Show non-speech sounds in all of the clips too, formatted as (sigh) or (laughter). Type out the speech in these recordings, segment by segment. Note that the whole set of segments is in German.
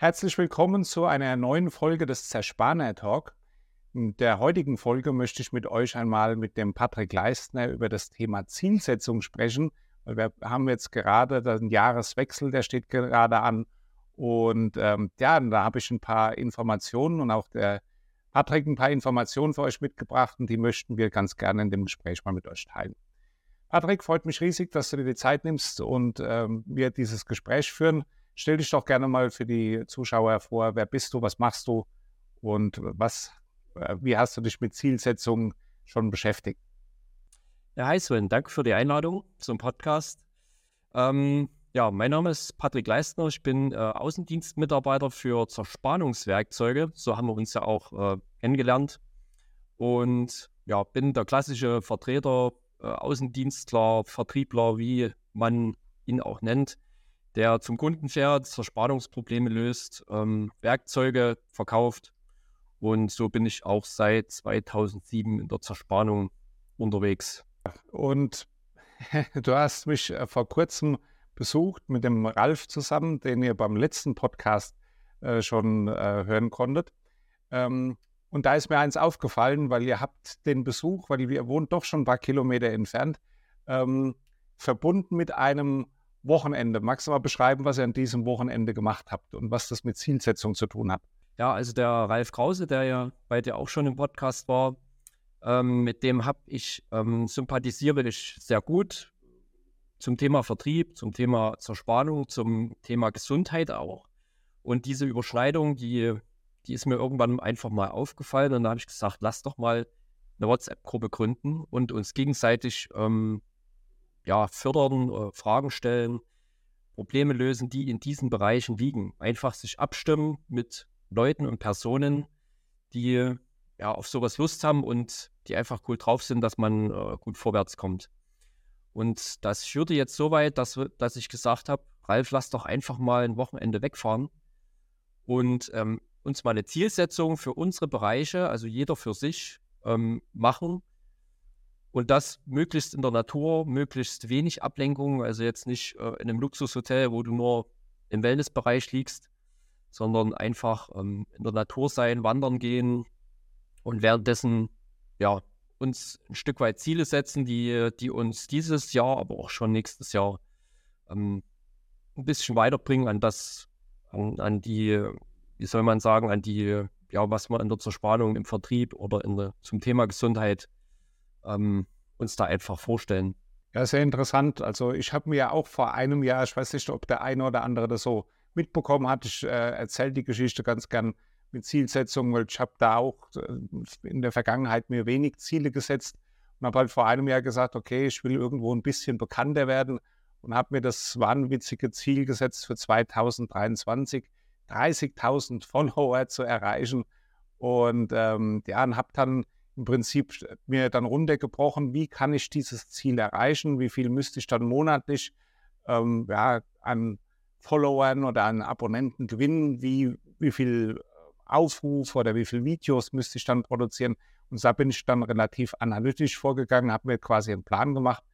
Herzlich willkommen zu einer neuen Folge des Zerspaner Talk. In der heutigen Folge möchte ich mit euch einmal mit dem Patrick Leistner über das Thema Zielsetzung sprechen. Wir haben jetzt gerade den Jahreswechsel, der steht gerade an. Und ähm, ja, da habe ich ein paar Informationen und auch der Patrick ein paar Informationen für euch mitgebracht und die möchten wir ganz gerne in dem Gespräch mal mit euch teilen. Patrick, freut mich riesig, dass du dir die Zeit nimmst und ähm, wir dieses Gespräch führen. Stell dich doch gerne mal für die Zuschauer vor. Wer bist du? Was machst du? Und was, äh, wie hast du dich mit Zielsetzungen schon beschäftigt? Ja, hi Sven, danke für die Einladung zum Podcast. Ähm, ja, mein Name ist Patrick Leistner. Ich bin äh, Außendienstmitarbeiter für Zerspannungswerkzeuge. So haben wir uns ja auch äh, kennengelernt. Und ja, bin der klassische Vertreter, äh, Außendienstler, Vertriebler, wie man ihn auch nennt, der zum Kunden fährt, Zerspannungsprobleme löst, ähm, Werkzeuge verkauft. Und so bin ich auch seit 2007 in der Zerspannung unterwegs. Und (laughs) du hast mich äh, vor kurzem besucht mit dem Ralf zusammen, den ihr beim letzten Podcast äh, schon äh, hören konntet. Ähm, und da ist mir eins aufgefallen, weil ihr habt den Besuch, weil ihr wohnt doch schon ein paar Kilometer entfernt, ähm, verbunden mit einem Wochenende. Magst du mal beschreiben, was ihr an diesem Wochenende gemacht habt und was das mit Zielsetzung zu tun hat? Ja, also der Ralf Krause, der ja bei dir auch schon im Podcast war, ähm, mit dem habe ich ähm, sympathisiere ich sehr gut zum Thema Vertrieb, zum Thema Zerspannung, zum Thema Gesundheit auch. Und diese Überschneidung, die, die ist mir irgendwann einfach mal aufgefallen und da habe ich gesagt, lass doch mal eine WhatsApp-Gruppe gründen und uns gegenseitig ähm, ja, fördern, äh, Fragen stellen, Probleme lösen, die in diesen Bereichen liegen. Einfach sich abstimmen mit Leuten und Personen, die ja auf sowas Lust haben und die einfach cool drauf sind, dass man äh, gut vorwärts kommt. Und das führte jetzt so weit, dass, dass ich gesagt habe, Ralf, lass doch einfach mal ein Wochenende wegfahren und ähm, uns mal eine Zielsetzung für unsere Bereiche, also jeder für sich, ähm, machen und das möglichst in der Natur, möglichst wenig Ablenkung, also jetzt nicht äh, in einem Luxushotel, wo du nur im Wellnessbereich liegst, sondern einfach ähm, in der Natur sein, wandern gehen und währenddessen ja uns ein Stück weit Ziele setzen, die, die uns dieses Jahr, aber auch schon nächstes Jahr ähm, ein bisschen weiterbringen an das, an, an, die, wie soll man sagen, an die, ja, was man in der Zerspannung im Vertrieb oder in zum Thema Gesundheit ähm, uns da einfach vorstellen. Ja, sehr interessant. Also ich habe mir ja auch vor einem Jahr, ich weiß nicht, ob der eine oder andere das so mitbekommen hat, ich äh, erzähle die Geschichte ganz gern mit Zielsetzungen, weil ich habe da auch äh, in der Vergangenheit mir wenig Ziele gesetzt und habe halt vor einem Jahr gesagt, okay, ich will irgendwo ein bisschen bekannter werden und habe mir das wahnwitzige Ziel gesetzt für 2023, 30.000 Follower zu erreichen und ähm, ja, und habe dann im Prinzip mir dann runtergebrochen, wie kann ich dieses Ziel erreichen, wie viel müsste ich dann monatlich ähm, ja, an Followern oder an Abonnenten gewinnen, wie, wie viel Aufruf oder wie viele Videos müsste ich dann produzieren. Und da bin ich dann relativ analytisch vorgegangen, habe mir quasi einen Plan gemacht.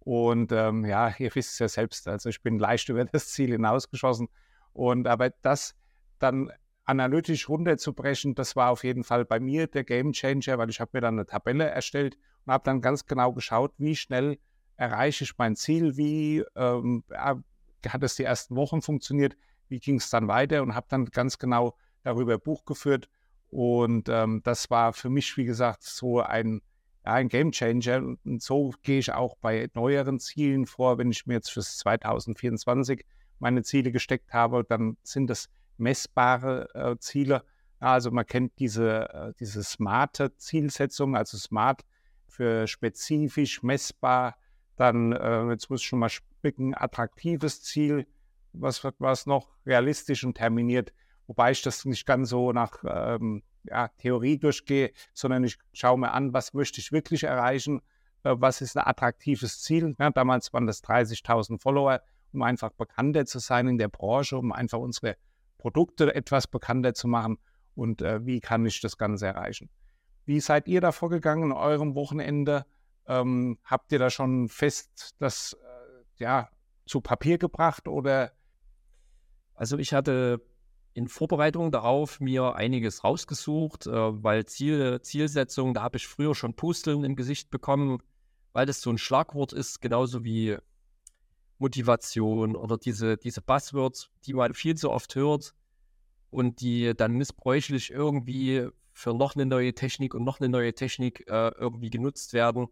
Und ähm, ja, ihr wisst es ja selbst, also ich bin leicht (laughs) über das Ziel hinausgeschossen. Und aber das dann analytisch runterzubrechen, das war auf jeden Fall bei mir der Game Changer, weil ich habe mir dann eine Tabelle erstellt und habe dann ganz genau geschaut, wie schnell erreiche ich mein Ziel, wie ähm, hat es die ersten Wochen funktioniert, wie ging es dann weiter und habe dann ganz genau darüber Buch geführt. Und ähm, das war für mich, wie gesagt, so ein, ein Game Changer und so gehe ich auch bei neueren Zielen vor, wenn ich mir jetzt fürs 2024 meine Ziele gesteckt habe, dann sind das messbare äh, Ziele. Also man kennt diese, äh, diese smarte Zielsetzung, also smart für spezifisch, messbar. Dann, äh, jetzt muss ich schon mal spicken, attraktives Ziel, was, was noch realistisch und terminiert. Wobei ich das nicht ganz so nach ähm, ja, Theorie durchgehe, sondern ich schaue mir an, was möchte ich wirklich erreichen, äh, was ist ein attraktives Ziel. Ja, damals waren das 30.000 Follower, um einfach bekannter zu sein in der Branche, um einfach unsere Produkte etwas bekannter zu machen und äh, wie kann ich das Ganze erreichen. Wie seid ihr da vorgegangen in eurem Wochenende? Ähm, habt ihr da schon fest das äh, ja, zu Papier gebracht oder? Also ich hatte in Vorbereitung darauf mir einiges rausgesucht, äh, weil Ziele, Zielsetzung, da habe ich früher schon Pusteln im Gesicht bekommen, weil das so ein Schlagwort ist, genauso wie Motivation oder diese, diese Buzzwords, die man viel zu oft hört und die dann missbräuchlich irgendwie für noch eine neue Technik und noch eine neue Technik äh, irgendwie genutzt werden.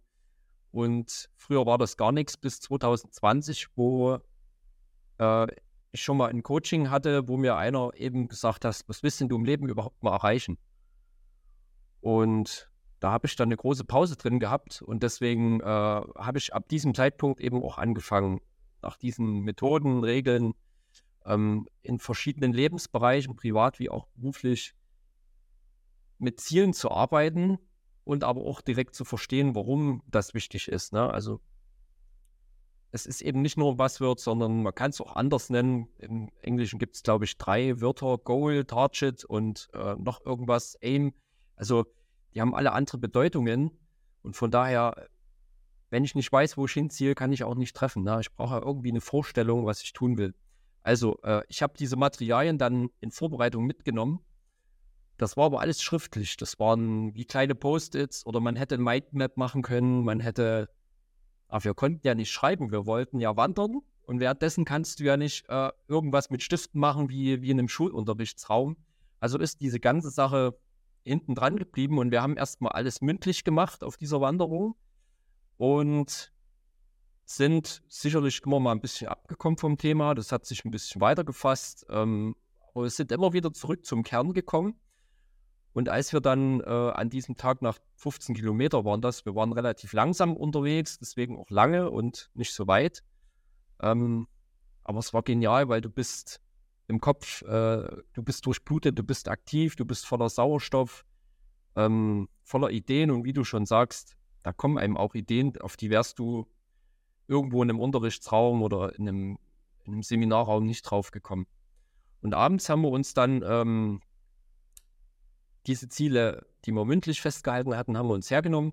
Und früher war das gar nichts bis 2020, wo äh, ich schon mal ein Coaching hatte, wo mir einer eben gesagt hat, was willst denn du im Leben überhaupt mal erreichen? Und da habe ich dann eine große Pause drin gehabt und deswegen äh, habe ich ab diesem Zeitpunkt eben auch angefangen, nach diesen Methoden, Regeln ähm, in verschiedenen Lebensbereichen, privat wie auch beruflich, mit Zielen zu arbeiten und aber auch direkt zu verstehen, warum das wichtig ist. Ne? Also es ist eben nicht nur ein Buzzword, sondern man kann es auch anders nennen. Im Englischen gibt es, glaube ich, drei Wörter, Goal, Target und äh, noch irgendwas, Aim. Also die haben alle andere Bedeutungen. Und von daher, wenn ich nicht weiß, wo ich hinziehe, kann ich auch nicht treffen. Ne? Ich brauche irgendwie eine Vorstellung, was ich tun will. Also äh, ich habe diese Materialien dann in Vorbereitung mitgenommen. Das war aber alles schriftlich. Das waren wie kleine Post-its oder man hätte ein Mindmap machen können. Man hätte aber wir konnten ja nicht schreiben, wir wollten ja wandern. Und währenddessen kannst du ja nicht äh, irgendwas mit Stiften machen wie, wie in einem Schulunterrichtsraum. Also ist diese ganze Sache hinten dran geblieben und wir haben erstmal alles mündlich gemacht auf dieser Wanderung und sind sicherlich immer mal ein bisschen abgekommen vom Thema. Das hat sich ein bisschen weiter gefasst. Ähm, aber wir sind immer wieder zurück zum Kern gekommen. Und als wir dann äh, an diesem Tag nach 15 Kilometer waren das, wir waren relativ langsam unterwegs, deswegen auch lange und nicht so weit. Ähm, aber es war genial, weil du bist im Kopf, äh, du bist durchblutet, du bist aktiv, du bist voller Sauerstoff, ähm, voller Ideen und wie du schon sagst, da kommen einem auch Ideen, auf die wärst du irgendwo in einem Unterrichtsraum oder in einem, in einem Seminarraum nicht drauf gekommen. Und abends haben wir uns dann ähm, diese Ziele, die wir mündlich festgehalten hatten, haben wir uns hergenommen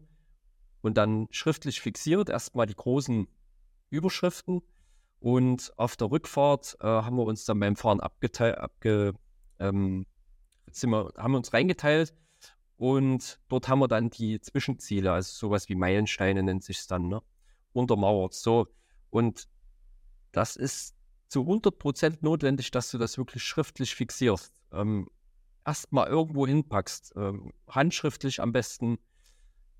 und dann schriftlich fixiert. Erstmal die großen Überschriften und auf der Rückfahrt äh, haben wir uns dann beim Fahren abgeteilt, abge, ähm, wir, haben uns reingeteilt und dort haben wir dann die Zwischenziele, also sowas wie Meilensteine nennt sich es dann, ne? untermauert. So. Und das ist zu 100% notwendig, dass du das wirklich schriftlich fixierst. Ähm, erstmal irgendwo hinpackst. Ähm, handschriftlich am besten.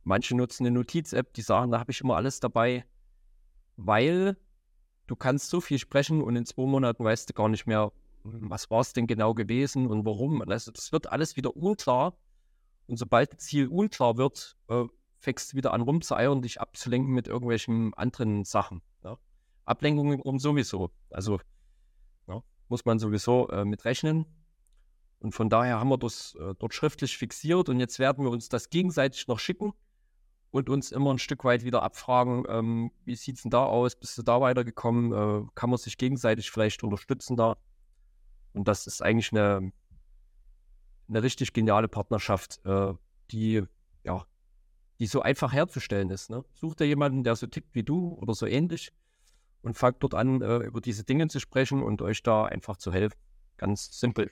Manche nutzen eine Notiz-App, die sagen, da habe ich immer alles dabei, weil du kannst so viel sprechen und in zwei Monaten weißt du gar nicht mehr, was war es denn genau gewesen und warum. Also das wird alles wieder unklar. Und sobald das Ziel unklar wird, äh, fängst du wieder an rumzueiern, dich abzulenken mit irgendwelchen anderen Sachen. Ja? Ablenkungen um sowieso. Also ja, muss man sowieso äh, mit rechnen. Und von daher haben wir das äh, dort schriftlich fixiert und jetzt werden wir uns das gegenseitig noch schicken und uns immer ein Stück weit wieder abfragen, ähm, wie sieht es denn da aus, bist du da weitergekommen, äh, kann man sich gegenseitig vielleicht unterstützen da. Und das ist eigentlich eine, eine richtig geniale Partnerschaft, äh, die, ja, die so einfach herzustellen ist. Ne? Such dir jemanden, der so tickt wie du oder so ähnlich und fangt dort an, äh, über diese Dinge zu sprechen und euch da einfach zu helfen. Ganz simpel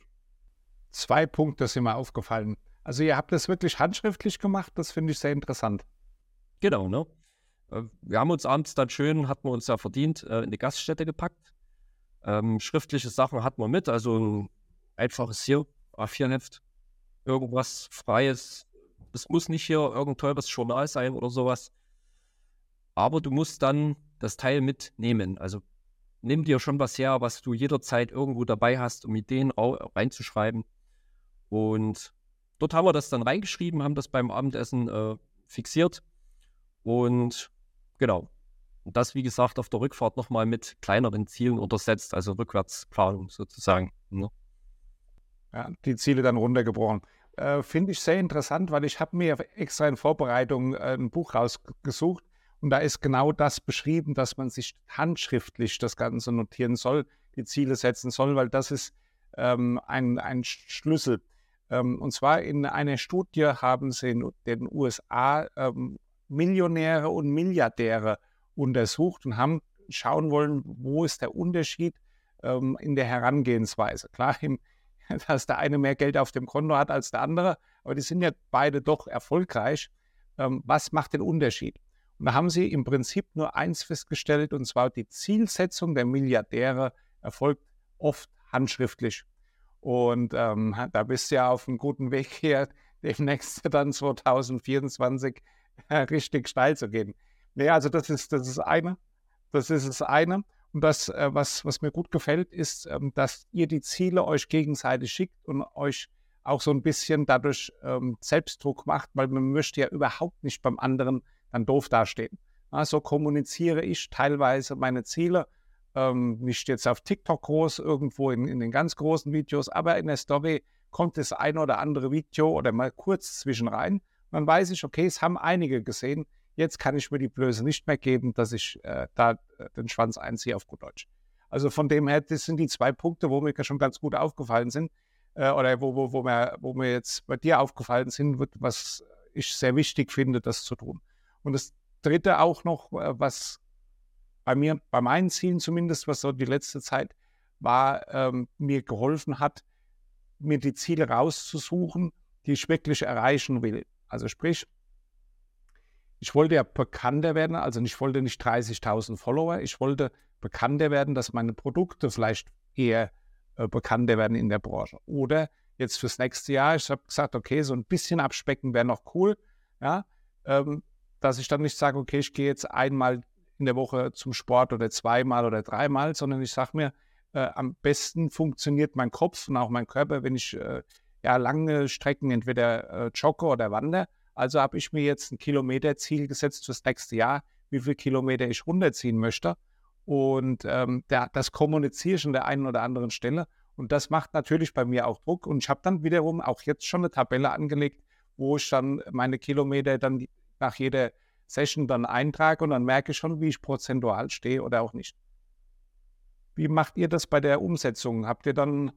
zwei Punkte sind mir aufgefallen. Also ihr habt das wirklich handschriftlich gemacht, das finde ich sehr interessant. Genau, ne? Äh, wir haben uns abends dann schön, hatten wir uns ja verdient, äh, in die Gaststätte gepackt. Ähm, schriftliche Sachen hatten wir mit, also ein einfaches hier, A4-Heft, irgendwas Freies. Es muss nicht hier irgendein teures Journal sein oder sowas. Aber du musst dann das Teil mitnehmen. Also nimm dir schon was her, was du jederzeit irgendwo dabei hast, um Ideen reinzuschreiben. Und dort haben wir das dann reingeschrieben, haben das beim Abendessen äh, fixiert. Und genau. Und das, wie gesagt, auf der Rückfahrt nochmal mit kleineren Zielen untersetzt, also Rückwärtsplanung sozusagen. Ne? Ja, die Ziele dann runtergebrochen. Äh, Finde ich sehr interessant, weil ich habe mir extra in Vorbereitung äh, ein Buch rausgesucht und da ist genau das beschrieben, dass man sich handschriftlich das Ganze notieren soll, die Ziele setzen soll, weil das ist ähm, ein, ein Schlüssel. Ähm, und zwar in einer Studie haben sie in den USA ähm, Millionäre und Milliardäre untersucht und haben schauen wollen, wo ist der Unterschied ähm, in der Herangehensweise. Klar, im, (laughs) dass der eine mehr Geld auf dem Konto hat als der andere, aber die sind ja beide doch erfolgreich. Ähm, was macht den Unterschied? Und da haben sie im Prinzip nur eins festgestellt, und zwar die Zielsetzung der Milliardäre erfolgt oft handschriftlich. Und ähm, da bist du ja auf einem guten Weg (laughs) hier, demnächst dann 2024 äh, richtig steil zu gehen. Nee, also das ist das ist eine. Das ist das eine. Und das, äh, was, was mir gut gefällt, ist, ähm, dass ihr die Ziele euch gegenseitig schickt und euch auch so ein bisschen dadurch ähm, Selbstdruck macht, weil man möchte ja überhaupt nicht beim anderen dann doof dastehen. Ja, so kommuniziere ich teilweise meine Ziele, ähm, nicht jetzt auf TikTok groß, irgendwo in, in den ganz großen Videos, aber in der Story kommt das ein oder andere Video oder mal kurz zwischen rein. Dann weiß ich, okay, es haben einige gesehen, Jetzt kann ich mir die Blöße nicht mehr geben, dass ich äh, da den Schwanz einziehe auf gut Deutsch. Also von dem her, das sind die zwei Punkte, wo mir schon ganz gut aufgefallen sind äh, oder wo, wo, wo, mir, wo mir jetzt bei dir aufgefallen sind, was ich sehr wichtig finde, das zu tun. Und das Dritte auch noch, äh, was bei mir, bei meinen Zielen zumindest, was so die letzte Zeit war, ähm, mir geholfen hat, mir die Ziele rauszusuchen, die ich wirklich erreichen will. Also sprich, ich wollte ja bekannter werden, also ich wollte nicht 30.000 Follower, ich wollte bekannter werden, dass meine Produkte vielleicht eher äh, bekannter werden in der Branche. Oder jetzt fürs nächste Jahr, ich habe gesagt, okay, so ein bisschen abspecken wäre noch cool, ja, ähm, dass ich dann nicht sage, okay, ich gehe jetzt einmal in der Woche zum Sport oder zweimal oder dreimal, sondern ich sage mir, äh, am besten funktioniert mein Kopf und auch mein Körper, wenn ich äh, ja lange Strecken entweder äh, jogge oder wandere also habe ich mir jetzt ein Kilometerziel gesetzt fürs nächste Jahr, wie viele Kilometer ich runterziehen möchte. Und ähm, der, das kommuniziere ich an der einen oder anderen Stelle. Und das macht natürlich bei mir auch Druck. Und ich habe dann wiederum auch jetzt schon eine Tabelle angelegt, wo ich dann meine Kilometer dann nach jeder Session dann eintrage und dann merke ich schon, wie ich prozentual stehe oder auch nicht. Wie macht ihr das bei der Umsetzung? Habt ihr dann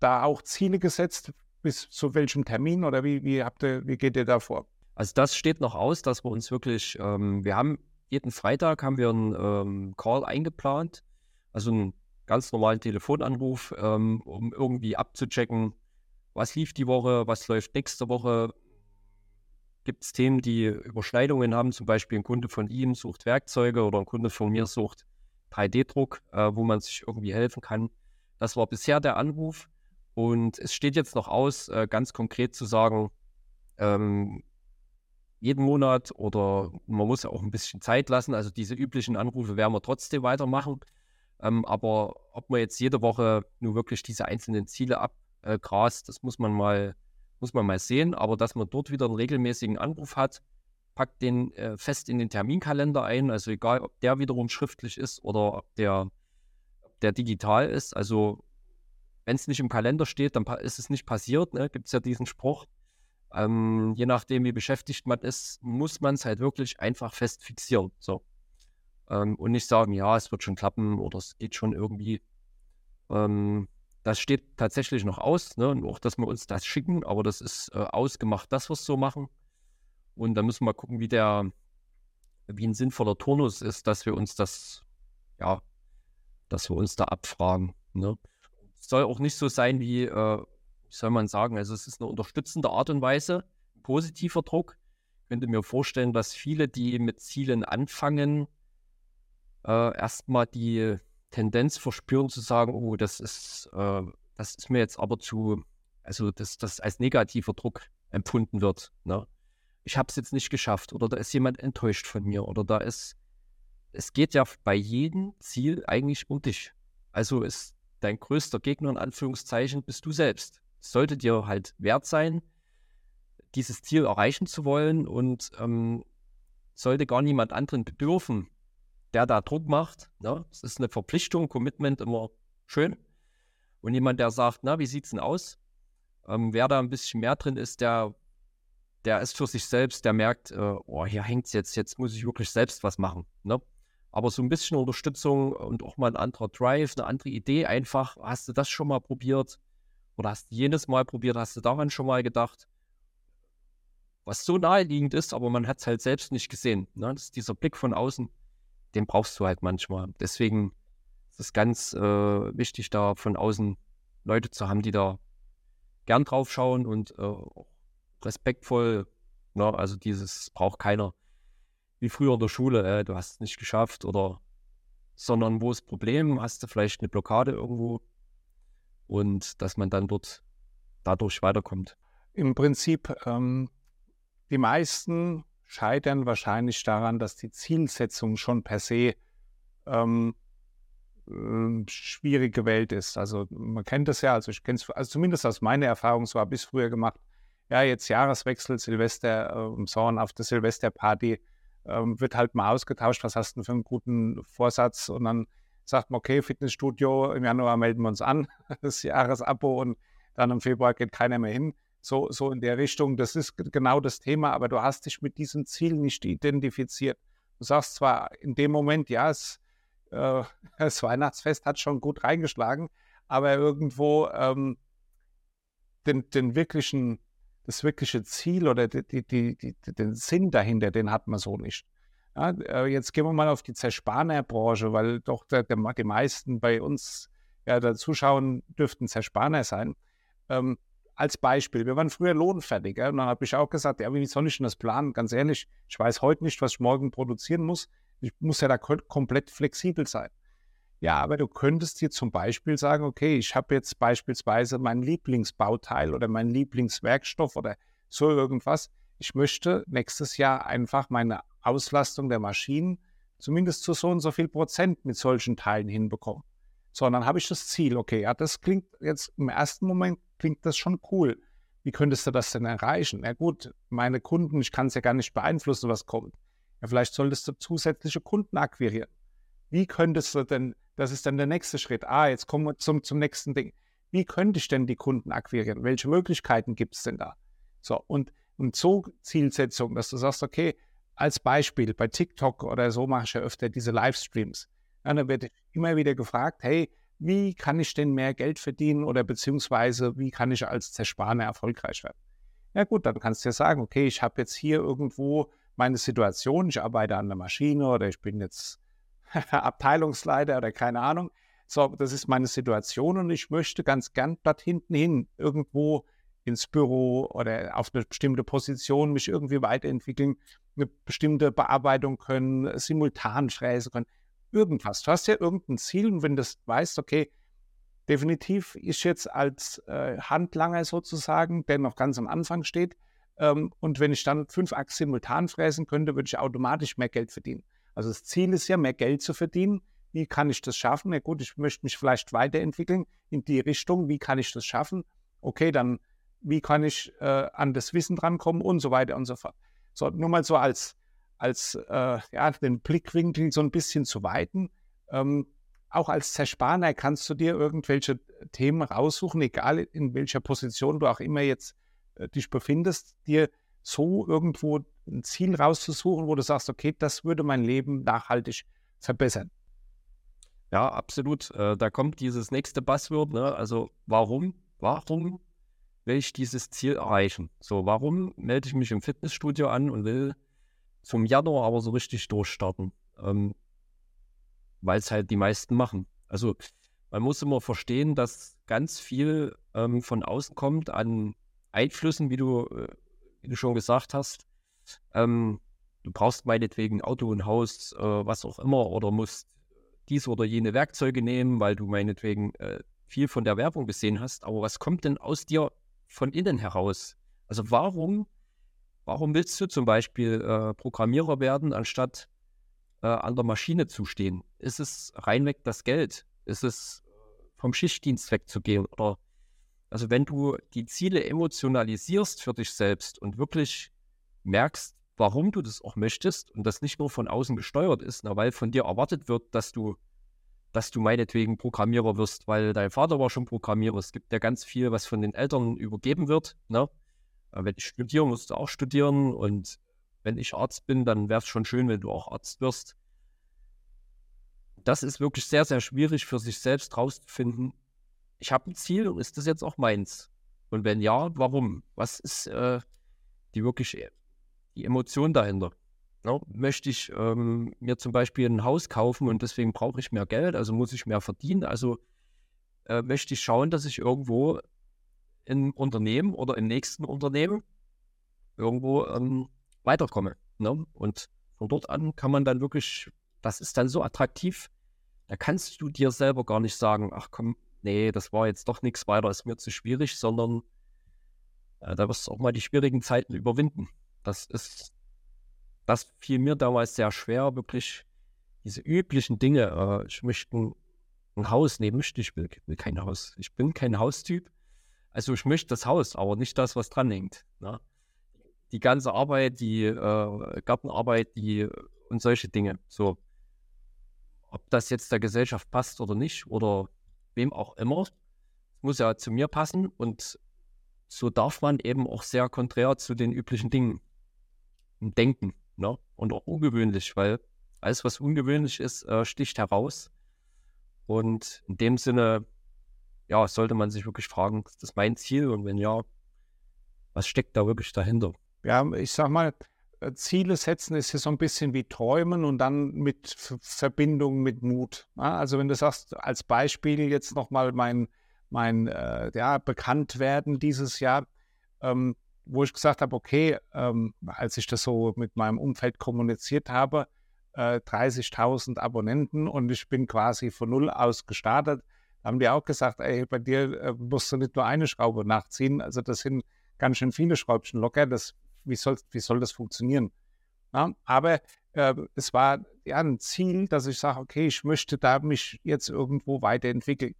da auch Ziele gesetzt, bis zu welchem Termin oder wie, wie, habt ihr, wie geht ihr da vor? Also das steht noch aus, dass wir uns wirklich, ähm, wir haben jeden Freitag haben wir einen ähm, Call eingeplant, also einen ganz normalen Telefonanruf, ähm, um irgendwie abzuchecken, was lief die Woche, was läuft nächste Woche. Gibt es Themen, die Überschneidungen haben, zum Beispiel ein Kunde von ihm sucht Werkzeuge oder ein Kunde von mir sucht 3D-Druck, äh, wo man sich irgendwie helfen kann. Das war bisher der Anruf. Und es steht jetzt noch aus, äh, ganz konkret zu sagen, ähm, jeden Monat oder man muss ja auch ein bisschen Zeit lassen. Also diese üblichen Anrufe werden wir trotzdem weitermachen. Ähm, aber ob man jetzt jede Woche nur wirklich diese einzelnen Ziele abgrast, das muss man mal, muss man mal sehen. Aber dass man dort wieder einen regelmäßigen Anruf hat, packt den äh, fest in den Terminkalender ein. Also egal, ob der wiederum schriftlich ist oder ob der, ob der digital ist. Also wenn es nicht im Kalender steht, dann ist es nicht passiert. Ne? Gibt es ja diesen Spruch. Ähm, je nachdem, wie beschäftigt man ist, muss man es halt wirklich einfach fest fixieren. So. Ähm, und nicht sagen, ja, es wird schon klappen oder es geht schon irgendwie. Ähm, das steht tatsächlich noch aus, ne? Und auch, dass wir uns das schicken, aber das ist äh, ausgemacht, dass wir es so machen. Und dann müssen wir gucken, wie der, wie ein sinnvoller Turnus ist, dass wir uns das, ja, dass wir uns da abfragen. Ne? Soll auch nicht so sein wie, äh, soll man sagen, also es ist eine unterstützende Art und Weise, positiver Druck. Ich könnte mir vorstellen, dass viele, die mit Zielen anfangen, äh, erstmal die Tendenz verspüren zu sagen, oh, das ist, äh, das ist mir jetzt aber zu, also dass das als negativer Druck empfunden wird. Ne? Ich habe es jetzt nicht geschafft oder da ist jemand enttäuscht von mir oder da ist, es geht ja bei jedem Ziel eigentlich um dich. Also ist dein größter Gegner in Anführungszeichen bist du selbst. Es sollte dir halt wert sein, dieses Ziel erreichen zu wollen und ähm, sollte gar niemand anderen bedürfen, der da Druck macht. Ne? Es ist eine Verpflichtung, Commitment immer schön. Und jemand, der sagt, na, wie sieht's denn aus? Ähm, wer da ein bisschen mehr drin ist, der, der ist für sich selbst, der merkt, äh, oh, hier hängt's jetzt, jetzt muss ich wirklich selbst was machen. Ne? Aber so ein bisschen Unterstützung und auch mal ein anderer Drive, eine andere Idee einfach. Hast du das schon mal probiert? Oder hast du jenes Mal probiert? Hast du daran schon mal gedacht? Was so naheliegend ist, aber man hat es halt selbst nicht gesehen. Ne? Das ist dieser Blick von außen, den brauchst du halt manchmal. Deswegen ist es ganz äh, wichtig, da von außen Leute zu haben, die da gern drauf schauen und äh, respektvoll. Ne? Also dieses braucht keiner wie früher in der Schule, äh, du hast es nicht geschafft oder sondern wo ist Problem, hast du vielleicht eine Blockade irgendwo und dass man dann dort dadurch weiterkommt. Im Prinzip, ähm, die meisten scheitern wahrscheinlich daran, dass die Zielsetzung schon per se ähm, äh, schwierig gewählt ist. Also man kennt das ja, also ich kenne es, also zumindest aus meiner Erfahrung, so habe ich es früher gemacht. Ja, jetzt Jahreswechsel, Silvester, äh, auf der Silvesterparty ähm, wird halt mal ausgetauscht, was hast du für einen guten Vorsatz und dann sagt man, okay, Fitnessstudio, im Januar melden wir uns an, (laughs) das Jahresabo und dann im Februar geht keiner mehr hin. So, so in der Richtung, das ist genau das Thema, aber du hast dich mit diesem Ziel nicht identifiziert. Du sagst zwar in dem Moment, ja, es, äh, (laughs) das Weihnachtsfest hat schon gut reingeschlagen, aber irgendwo ähm, den, den wirklichen das wirkliche Ziel oder die, die, die, den Sinn dahinter, den hat man so nicht. Ja, äh, jetzt gehen wir mal auf die Zerspanerbranche, weil doch der, der, die meisten bei uns ja, da zuschauen dürften Zerspaner sein. Ähm, als Beispiel, wir waren früher Lohnfertiger und dann habe ich auch gesagt, ja, wie soll ich denn das planen? Ganz ehrlich, ich weiß heute nicht, was ich morgen produzieren muss. Ich muss ja da komplett flexibel sein. Ja, aber du könntest dir zum Beispiel sagen, okay, ich habe jetzt beispielsweise mein Lieblingsbauteil oder mein Lieblingswerkstoff oder so irgendwas. Ich möchte nächstes Jahr einfach meine Auslastung der Maschinen zumindest zu so und so viel Prozent mit solchen Teilen hinbekommen. So, und dann habe ich das Ziel, okay, ja, das klingt jetzt im ersten Moment klingt das schon cool. Wie könntest du das denn erreichen? Na gut, meine Kunden, ich kann es ja gar nicht beeinflussen, was kommt. Ja, vielleicht solltest du zusätzliche Kunden akquirieren. Wie könntest du denn das ist dann der nächste Schritt. Ah, jetzt kommen wir zum, zum nächsten Ding. Wie könnte ich denn die Kunden akquirieren? Welche Möglichkeiten gibt es denn da? So, und, und so Zielsetzung, dass du sagst, okay, als Beispiel bei TikTok oder so mache ich ja öfter diese Livestreams. Ja, dann wird immer wieder gefragt, hey, wie kann ich denn mehr Geld verdienen oder beziehungsweise wie kann ich als Zerspaner erfolgreich werden? Ja gut, dann kannst du ja sagen, okay, ich habe jetzt hier irgendwo meine Situation, ich arbeite an der Maschine oder ich bin jetzt (laughs) Abteilungsleiter oder keine Ahnung. So, das ist meine Situation und ich möchte ganz gern dort hinten hin irgendwo ins Büro oder auf eine bestimmte Position mich irgendwie weiterentwickeln, eine bestimmte Bearbeitung können, simultan fräsen können, irgendwas. Du hast ja irgendein Ziel und wenn du weißt, okay, definitiv ist jetzt als äh, Handlanger sozusagen, der noch ganz am Anfang steht, ähm, und wenn ich dann fünf Achs simultan fräsen könnte, würde ich automatisch mehr Geld verdienen. Also das Ziel ist ja, mehr Geld zu verdienen. Wie kann ich das schaffen? Ja gut, ich möchte mich vielleicht weiterentwickeln in die Richtung. Wie kann ich das schaffen? Okay, dann wie kann ich äh, an das Wissen drankommen und so weiter und so fort. So, nur mal so als, als äh, ja, den Blickwinkel so ein bisschen zu weiten. Ähm, auch als Zerspaner kannst du dir irgendwelche Themen raussuchen, egal in welcher Position du auch immer jetzt äh, dich befindest, dir so irgendwo ein Ziel rauszusuchen, wo du sagst, okay, das würde mein Leben nachhaltig verbessern. Ja, absolut. Äh, da kommt dieses nächste Buzzword, ne? also warum, warum will ich dieses Ziel erreichen? So, warum melde ich mich im Fitnessstudio an und will zum Januar aber so richtig durchstarten? Ähm, Weil es halt die meisten machen. Also man muss immer verstehen, dass ganz viel ähm, von außen kommt an Einflüssen, wie du, äh, wie du schon gesagt hast. Ähm, du brauchst meinetwegen Auto und Haus, äh, was auch immer, oder musst dies oder jene Werkzeuge nehmen, weil du meinetwegen äh, viel von der Werbung gesehen hast. Aber was kommt denn aus dir von innen heraus? Also warum, warum willst du zum Beispiel äh, Programmierer werden, anstatt äh, an der Maschine zu stehen? Ist es reinweg das Geld? Ist es vom Schichtdienst wegzugehen? Oder also wenn du die Ziele emotionalisierst für dich selbst und wirklich merkst, warum du das auch möchtest und das nicht nur von außen gesteuert ist, na, weil von dir erwartet wird, dass du, dass du meinetwegen Programmierer wirst, weil dein Vater war schon Programmierer. Es gibt ja ganz viel, was von den Eltern übergeben wird. Ne? Wenn ich studiere, musst du auch studieren und wenn ich Arzt bin, dann wäre es schon schön, wenn du auch Arzt wirst. Das ist wirklich sehr, sehr schwierig für sich selbst rauszufinden. Ich habe ein Ziel und ist das jetzt auch meins? Und wenn ja, warum? Was ist äh, die wirklich die Emotion dahinter. Ja, möchte ich ähm, mir zum Beispiel ein Haus kaufen und deswegen brauche ich mehr Geld, also muss ich mehr verdienen. Also äh, möchte ich schauen, dass ich irgendwo im Unternehmen oder im nächsten Unternehmen irgendwo ähm, weiterkomme. Ne? Und von dort an kann man dann wirklich, das ist dann so attraktiv, da kannst du dir selber gar nicht sagen, ach komm, nee, das war jetzt doch nichts weiter, ist mir zu schwierig, sondern äh, da wirst du auch mal die schwierigen Zeiten überwinden. Das ist, das fiel mir damals sehr schwer, wirklich diese üblichen Dinge. Äh, ich möchte ein, ein Haus, nee, möchte ich will, will kein Haus. Ich bin kein Haustyp. Also ich möchte das Haus, aber nicht das, was dranhängt. Ne? Die ganze Arbeit, die äh, Gartenarbeit, die und solche Dinge. So, ob das jetzt der Gesellschaft passt oder nicht oder wem auch immer, muss ja zu mir passen und so darf man eben auch sehr konträr zu den üblichen Dingen denken. Ne? Und auch ungewöhnlich, weil alles, was ungewöhnlich ist, äh, sticht heraus. Und in dem Sinne, ja, sollte man sich wirklich fragen, ist das mein Ziel? Und wenn ja, was steckt da wirklich dahinter? Ja, ich sag mal, Ziele setzen ist ja so ein bisschen wie Träumen und dann mit Verbindung mit Mut. Ja, also wenn du sagst, als Beispiel jetzt nochmal mein, mein äh, ja, Bekanntwerden dieses Jahr, ähm, wo ich gesagt habe, okay, ähm, als ich das so mit meinem Umfeld kommuniziert habe, äh, 30.000 Abonnenten und ich bin quasi von null aus gestartet, haben die auch gesagt, ey, bei dir äh, musst du nicht nur eine Schraube nachziehen, also das sind ganz schön viele Schräubchen locker, das wie soll, wie soll das funktionieren? Ja, aber äh, es war ja ein Ziel, dass ich sage, okay, ich möchte da mich jetzt irgendwo weiterentwickeln.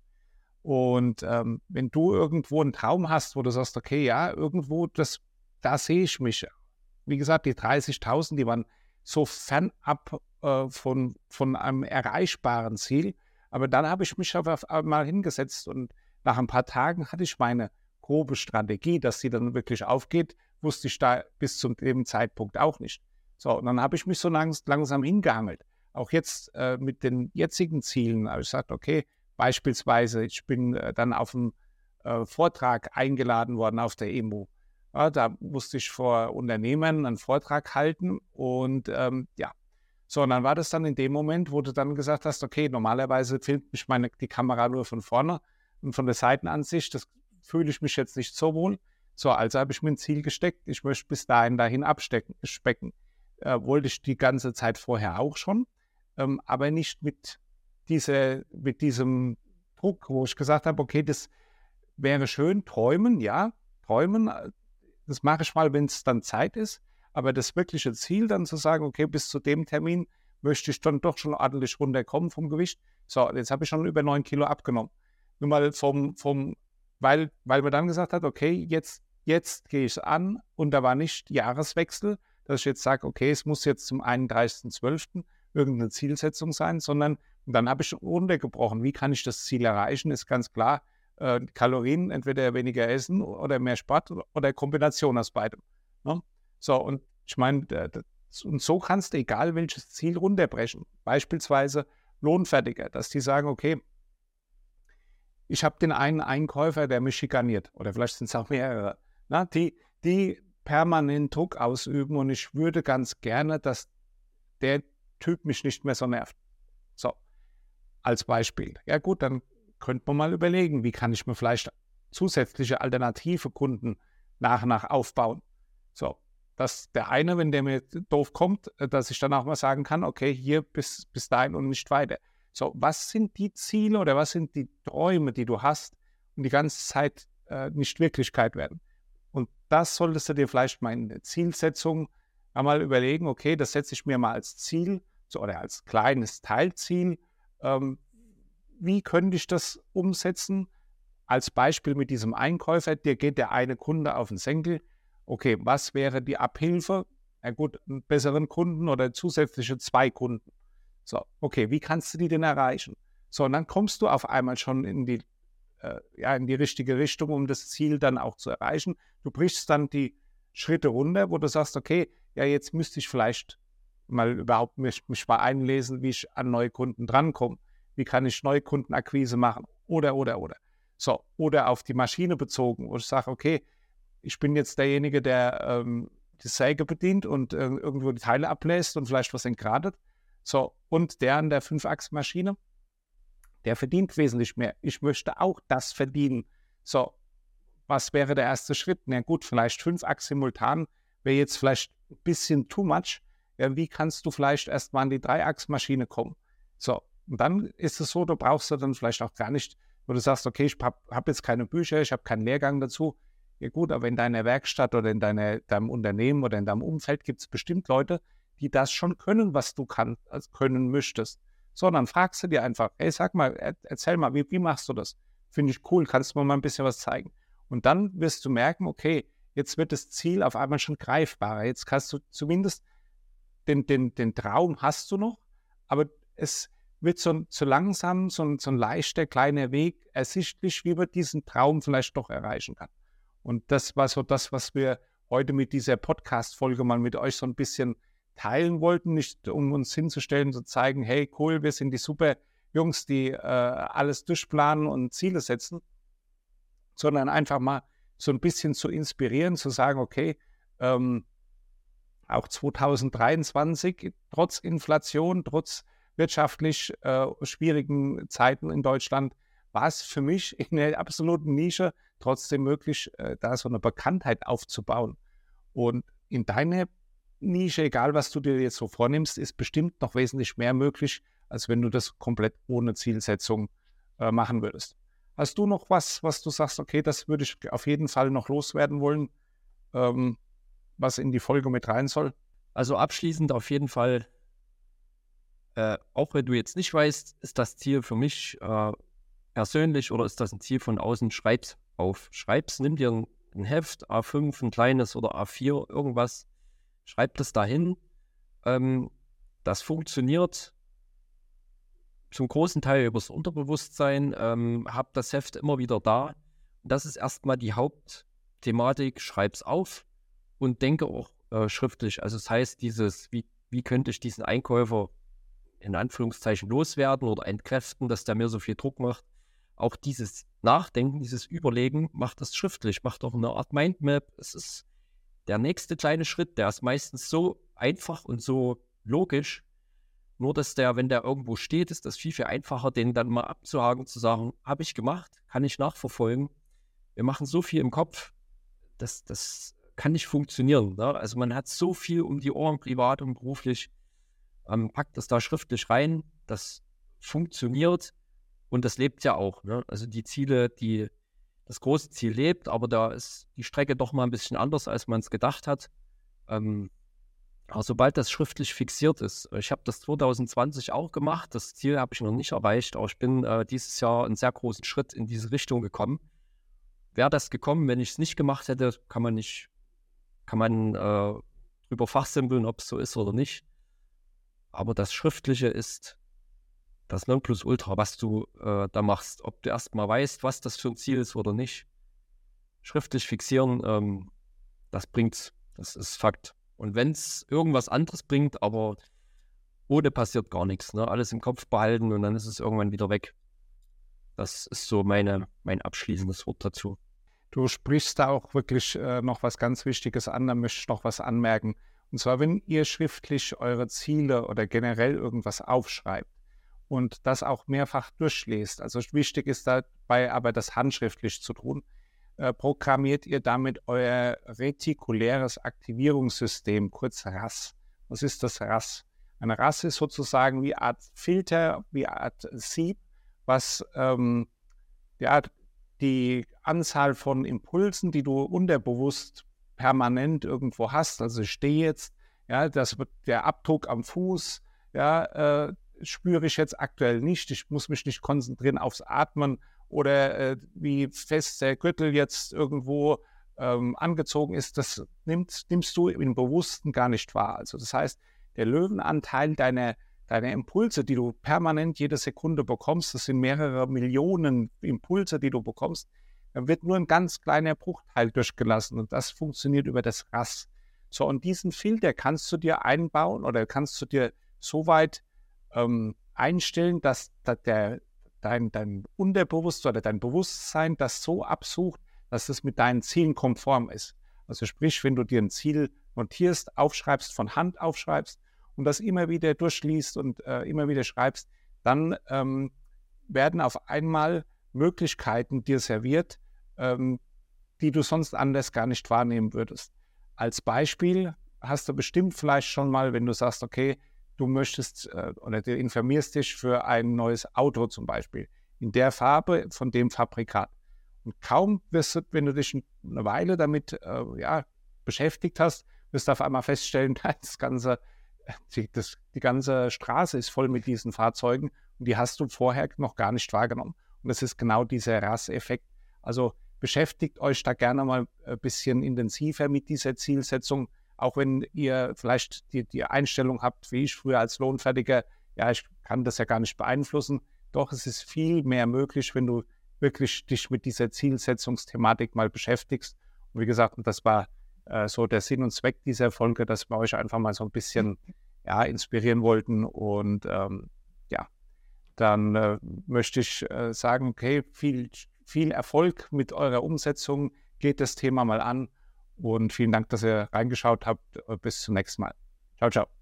Und ähm, wenn du irgendwo einen Traum hast, wo du sagst, okay, ja, irgendwo, das, da sehe ich mich. Wie gesagt, die 30.000, die waren so fernab äh, von, von einem erreichbaren Ziel. Aber dann habe ich mich auf einmal hingesetzt und nach ein paar Tagen hatte ich meine grobe Strategie, dass sie dann wirklich aufgeht wusste ich da bis zu dem Zeitpunkt auch nicht. So, und dann habe ich mich so langs langsam hingehangelt. Auch jetzt äh, mit den jetzigen Zielen habe ich gesagt, okay, beispielsweise, ich bin äh, dann auf einen äh, Vortrag eingeladen worden auf der EMU. Ja, da musste ich vor Unternehmen einen Vortrag halten und ähm, ja, so, und dann war das dann in dem Moment, wo du dann gesagt hast, okay, normalerweise filmt mich meine, die Kamera nur von vorne und von der Seitenansicht, das fühle ich mich jetzt nicht so wohl. So, also habe ich mir ein Ziel gesteckt. Ich möchte bis dahin dahin abstecken, specken. Äh, wollte ich die ganze Zeit vorher auch schon, ähm, aber nicht mit, diese, mit diesem Druck, wo ich gesagt habe, okay, das wäre schön, träumen, ja, träumen, das mache ich mal, wenn es dann Zeit ist, aber das wirkliche Ziel dann zu sagen, okay, bis zu dem Termin möchte ich dann doch schon ordentlich runterkommen vom Gewicht. So, jetzt habe ich schon über neun Kilo abgenommen. Nur mal vom, vom weil, weil man dann gesagt hat, okay, jetzt jetzt gehe ich an und da war nicht Jahreswechsel, dass ich jetzt sage, okay, es muss jetzt zum 31.12. irgendeine Zielsetzung sein, sondern dann habe ich runtergebrochen. Wie kann ich das Ziel erreichen? Ist ganz klar, äh, Kalorien, entweder weniger essen oder mehr Sport oder Kombination aus beidem. Ne? So, und ich meine, und so kannst du egal welches Ziel runterbrechen. Beispielsweise Lohnfertiger, dass die sagen, okay, ich habe den einen Einkäufer, der mich schikaniert, oder vielleicht sind es auch mehrere na, die, die permanent Druck ausüben und ich würde ganz gerne, dass der Typ mich nicht mehr so nervt. So, als Beispiel. Ja gut, dann könnte man mal überlegen, wie kann ich mir vielleicht zusätzliche alternative Kunden nach und nach aufbauen. So, dass der eine, wenn der mir doof kommt, dass ich dann auch mal sagen kann, okay, hier bis, bis dahin und nicht weiter. So, was sind die Ziele oder was sind die Träume, die du hast und die ganze Zeit äh, nicht Wirklichkeit werden? Und das solltest du dir vielleicht mal in der Zielsetzung einmal überlegen, okay, das setze ich mir mal als Ziel so, oder als kleines Teilziel. Ähm, wie könnte ich das umsetzen? Als Beispiel mit diesem Einkäufer, dir geht der eine Kunde auf den Senkel. Okay, was wäre die Abhilfe? Na gut, einen besseren Kunden oder zusätzliche zwei Kunden. So, okay, wie kannst du die denn erreichen? So, und dann kommst du auf einmal schon in die äh, ja, in die richtige Richtung, um das Ziel dann auch zu erreichen. Du brichst dann die Schritte runter, wo du sagst, okay, ja, jetzt müsste ich vielleicht mal überhaupt mich, mich mal einlesen, wie ich an neue Kunden drankomme. Wie kann ich Neukundenakquise machen? Oder, oder, oder. So, oder auf die Maschine bezogen, wo ich sage, okay, ich bin jetzt derjenige, der ähm, die Säge bedient und äh, irgendwo die Teile ablässt und vielleicht was entgradet. So, und der an der 5-Achs-Maschine der verdient wesentlich mehr. Ich möchte auch das verdienen. So, was wäre der erste Schritt? Na gut, vielleicht fünf Achs simultan wäre jetzt vielleicht ein bisschen too much. Ja, wie kannst du vielleicht erstmal an die Dreiachsmaschine kommen? So, und dann ist es so, du brauchst du dann vielleicht auch gar nicht, wo du sagst, okay, ich habe hab jetzt keine Bücher, ich habe keinen Lehrgang dazu. Ja gut, aber in deiner Werkstatt oder in deine, deinem Unternehmen oder in deinem Umfeld gibt es bestimmt Leute, die das schon können, was du kann, also können möchtest. Sondern fragst du dir einfach, hey, sag mal, erzähl mal, wie, wie machst du das? Finde ich cool, kannst du mir mal ein bisschen was zeigen? Und dann wirst du merken, okay, jetzt wird das Ziel auf einmal schon greifbarer. Jetzt kannst du zumindest den, den, den Traum hast du noch, aber es wird so, so langsam, so, so ein leichter kleiner Weg ersichtlich, wie man diesen Traum vielleicht doch erreichen kann. Und das war so das, was wir heute mit dieser Podcast-Folge mal mit euch so ein bisschen teilen wollten, nicht um uns hinzustellen, zu zeigen, hey, cool, wir sind die super Jungs, die äh, alles durchplanen und Ziele setzen, sondern einfach mal so ein bisschen zu inspirieren, zu sagen, okay, ähm, auch 2023, trotz Inflation, trotz wirtschaftlich äh, schwierigen Zeiten in Deutschland, war es für mich (laughs) in der absoluten Nische trotzdem möglich, äh, da so eine Bekanntheit aufzubauen. Und in deiner Nische, egal was du dir jetzt so vornimmst, ist bestimmt noch wesentlich mehr möglich, als wenn du das komplett ohne Zielsetzung äh, machen würdest. Hast du noch was, was du sagst, okay, das würde ich auf jeden Fall noch loswerden wollen, ähm, was in die Folge mit rein soll? Also abschließend auf jeden Fall, äh, auch wenn du jetzt nicht weißt, ist das Ziel für mich äh, persönlich oder ist das ein Ziel von außen, schreib's auf. Schreib's, nimm dir ein, ein Heft, A5, ein kleines oder A4, irgendwas, schreib das dahin. Ähm, das funktioniert zum großen Teil übers Unterbewusstsein, ähm, habe das Heft immer wieder da. Das ist erstmal die Hauptthematik, schreib's auf und denke auch äh, schriftlich. Also das heißt, dieses, wie, wie könnte ich diesen Einkäufer in Anführungszeichen loswerden oder entkräften, dass der mir so viel Druck macht. Auch dieses Nachdenken, dieses Überlegen macht das schriftlich, macht auch eine Art Mindmap. Es ist der nächste kleine Schritt, der ist meistens so einfach und so logisch, nur, dass der, wenn der irgendwo steht, ist das viel, viel einfacher, den dann mal abzuhaken, zu sagen, habe ich gemacht, kann ich nachverfolgen. Wir machen so viel im Kopf, das, das kann nicht funktionieren. Ne? Also man hat so viel um die Ohren, privat und beruflich, ähm, packt das da schriftlich rein, das funktioniert und das lebt ja auch. Ne? Also die Ziele, die, das große Ziel lebt, aber da ist die Strecke doch mal ein bisschen anders, als man es gedacht hat. Ähm, aber sobald das schriftlich fixiert ist, ich habe das 2020 auch gemacht, das Ziel habe ich noch nicht erreicht, aber ich bin äh, dieses Jahr einen sehr großen Schritt in diese Richtung gekommen. Wäre das gekommen, wenn ich es nicht gemacht hätte, kann man nicht, kann man äh, drüber fachsimpeln, ob es so ist oder nicht. Aber das Schriftliche ist das Nonplusultra, was du äh, da machst. Ob du erstmal weißt, was das für ein Ziel ist oder nicht. Schriftlich fixieren, ähm, das bringt's. Das ist Fakt. Und wenn es irgendwas anderes bringt, aber ohne passiert gar nichts. Ne? Alles im Kopf behalten und dann ist es irgendwann wieder weg. Das ist so meine, mein abschließendes Wort dazu. Du sprichst da auch wirklich äh, noch was ganz Wichtiges an, da möchte ich noch was anmerken. Und zwar, wenn ihr schriftlich eure Ziele oder generell irgendwas aufschreibt und das auch mehrfach durchlest, also wichtig ist dabei aber das handschriftlich zu tun, äh, programmiert ihr damit euer retikuläres Aktivierungssystem, kurz RAS. Was ist das RAS? Ein RAS ist sozusagen wie Art Filter, wie Art Sieb, was ähm, ja, die Anzahl von Impulsen, die du unterbewusst permanent irgendwo hast, also ich stehe jetzt, ja, das der Abdruck am Fuß, ja, äh, spüre ich jetzt aktuell nicht. Ich muss mich nicht konzentrieren aufs Atmen oder äh, wie fest der Gürtel jetzt irgendwo ähm, angezogen ist, das nimmt, nimmst du im Bewussten gar nicht wahr. Also das heißt, der Löwenanteil deiner, deiner Impulse, die du permanent jede Sekunde bekommst, das sind mehrere Millionen Impulse, die du bekommst, dann wird nur ein ganz kleiner Bruchteil durchgelassen und das funktioniert über das RAS. So, und diesen Filter kannst du dir einbauen oder kannst du dir so weit ähm, einstellen, dass, dass der, dein, dein Unterbewusstsein oder dein Bewusstsein das so absucht, dass es mit deinen Zielen konform ist. Also sprich, wenn du dir ein Ziel notierst, aufschreibst, von Hand aufschreibst und das immer wieder durchliest und äh, immer wieder schreibst, dann ähm, werden auf einmal Möglichkeiten dir serviert, ähm, die du sonst anders gar nicht wahrnehmen würdest. Als Beispiel hast du bestimmt vielleicht schon mal, wenn du sagst, okay, du möchtest äh, oder du informierst dich für ein neues Auto zum Beispiel in der Farbe von dem Fabrikat. Und kaum wirst du, wenn du dich eine Weile damit äh, ja, beschäftigt hast, wirst du auf einmal feststellen, (laughs) das ganze, die, das, die ganze Straße ist voll mit diesen Fahrzeugen und die hast du vorher noch gar nicht wahrgenommen. Und das ist genau dieser RAS-Effekt. Also beschäftigt euch da gerne mal ein bisschen intensiver mit dieser Zielsetzung, auch wenn ihr vielleicht die, die Einstellung habt, wie ich früher als Lohnfertiger, ja, ich kann das ja gar nicht beeinflussen. Doch es ist viel mehr möglich, wenn du wirklich dich mit dieser Zielsetzungsthematik mal beschäftigst. Und wie gesagt, das war äh, so der Sinn und Zweck dieser Folge, dass wir euch einfach mal so ein bisschen ja, inspirieren wollten. Und ähm, ja, dann äh, möchte ich äh, sagen, okay, viel, viel Erfolg mit eurer Umsetzung. Geht das Thema mal an und vielen Dank, dass ihr reingeschaut habt. Bis zum nächsten Mal. Ciao, ciao.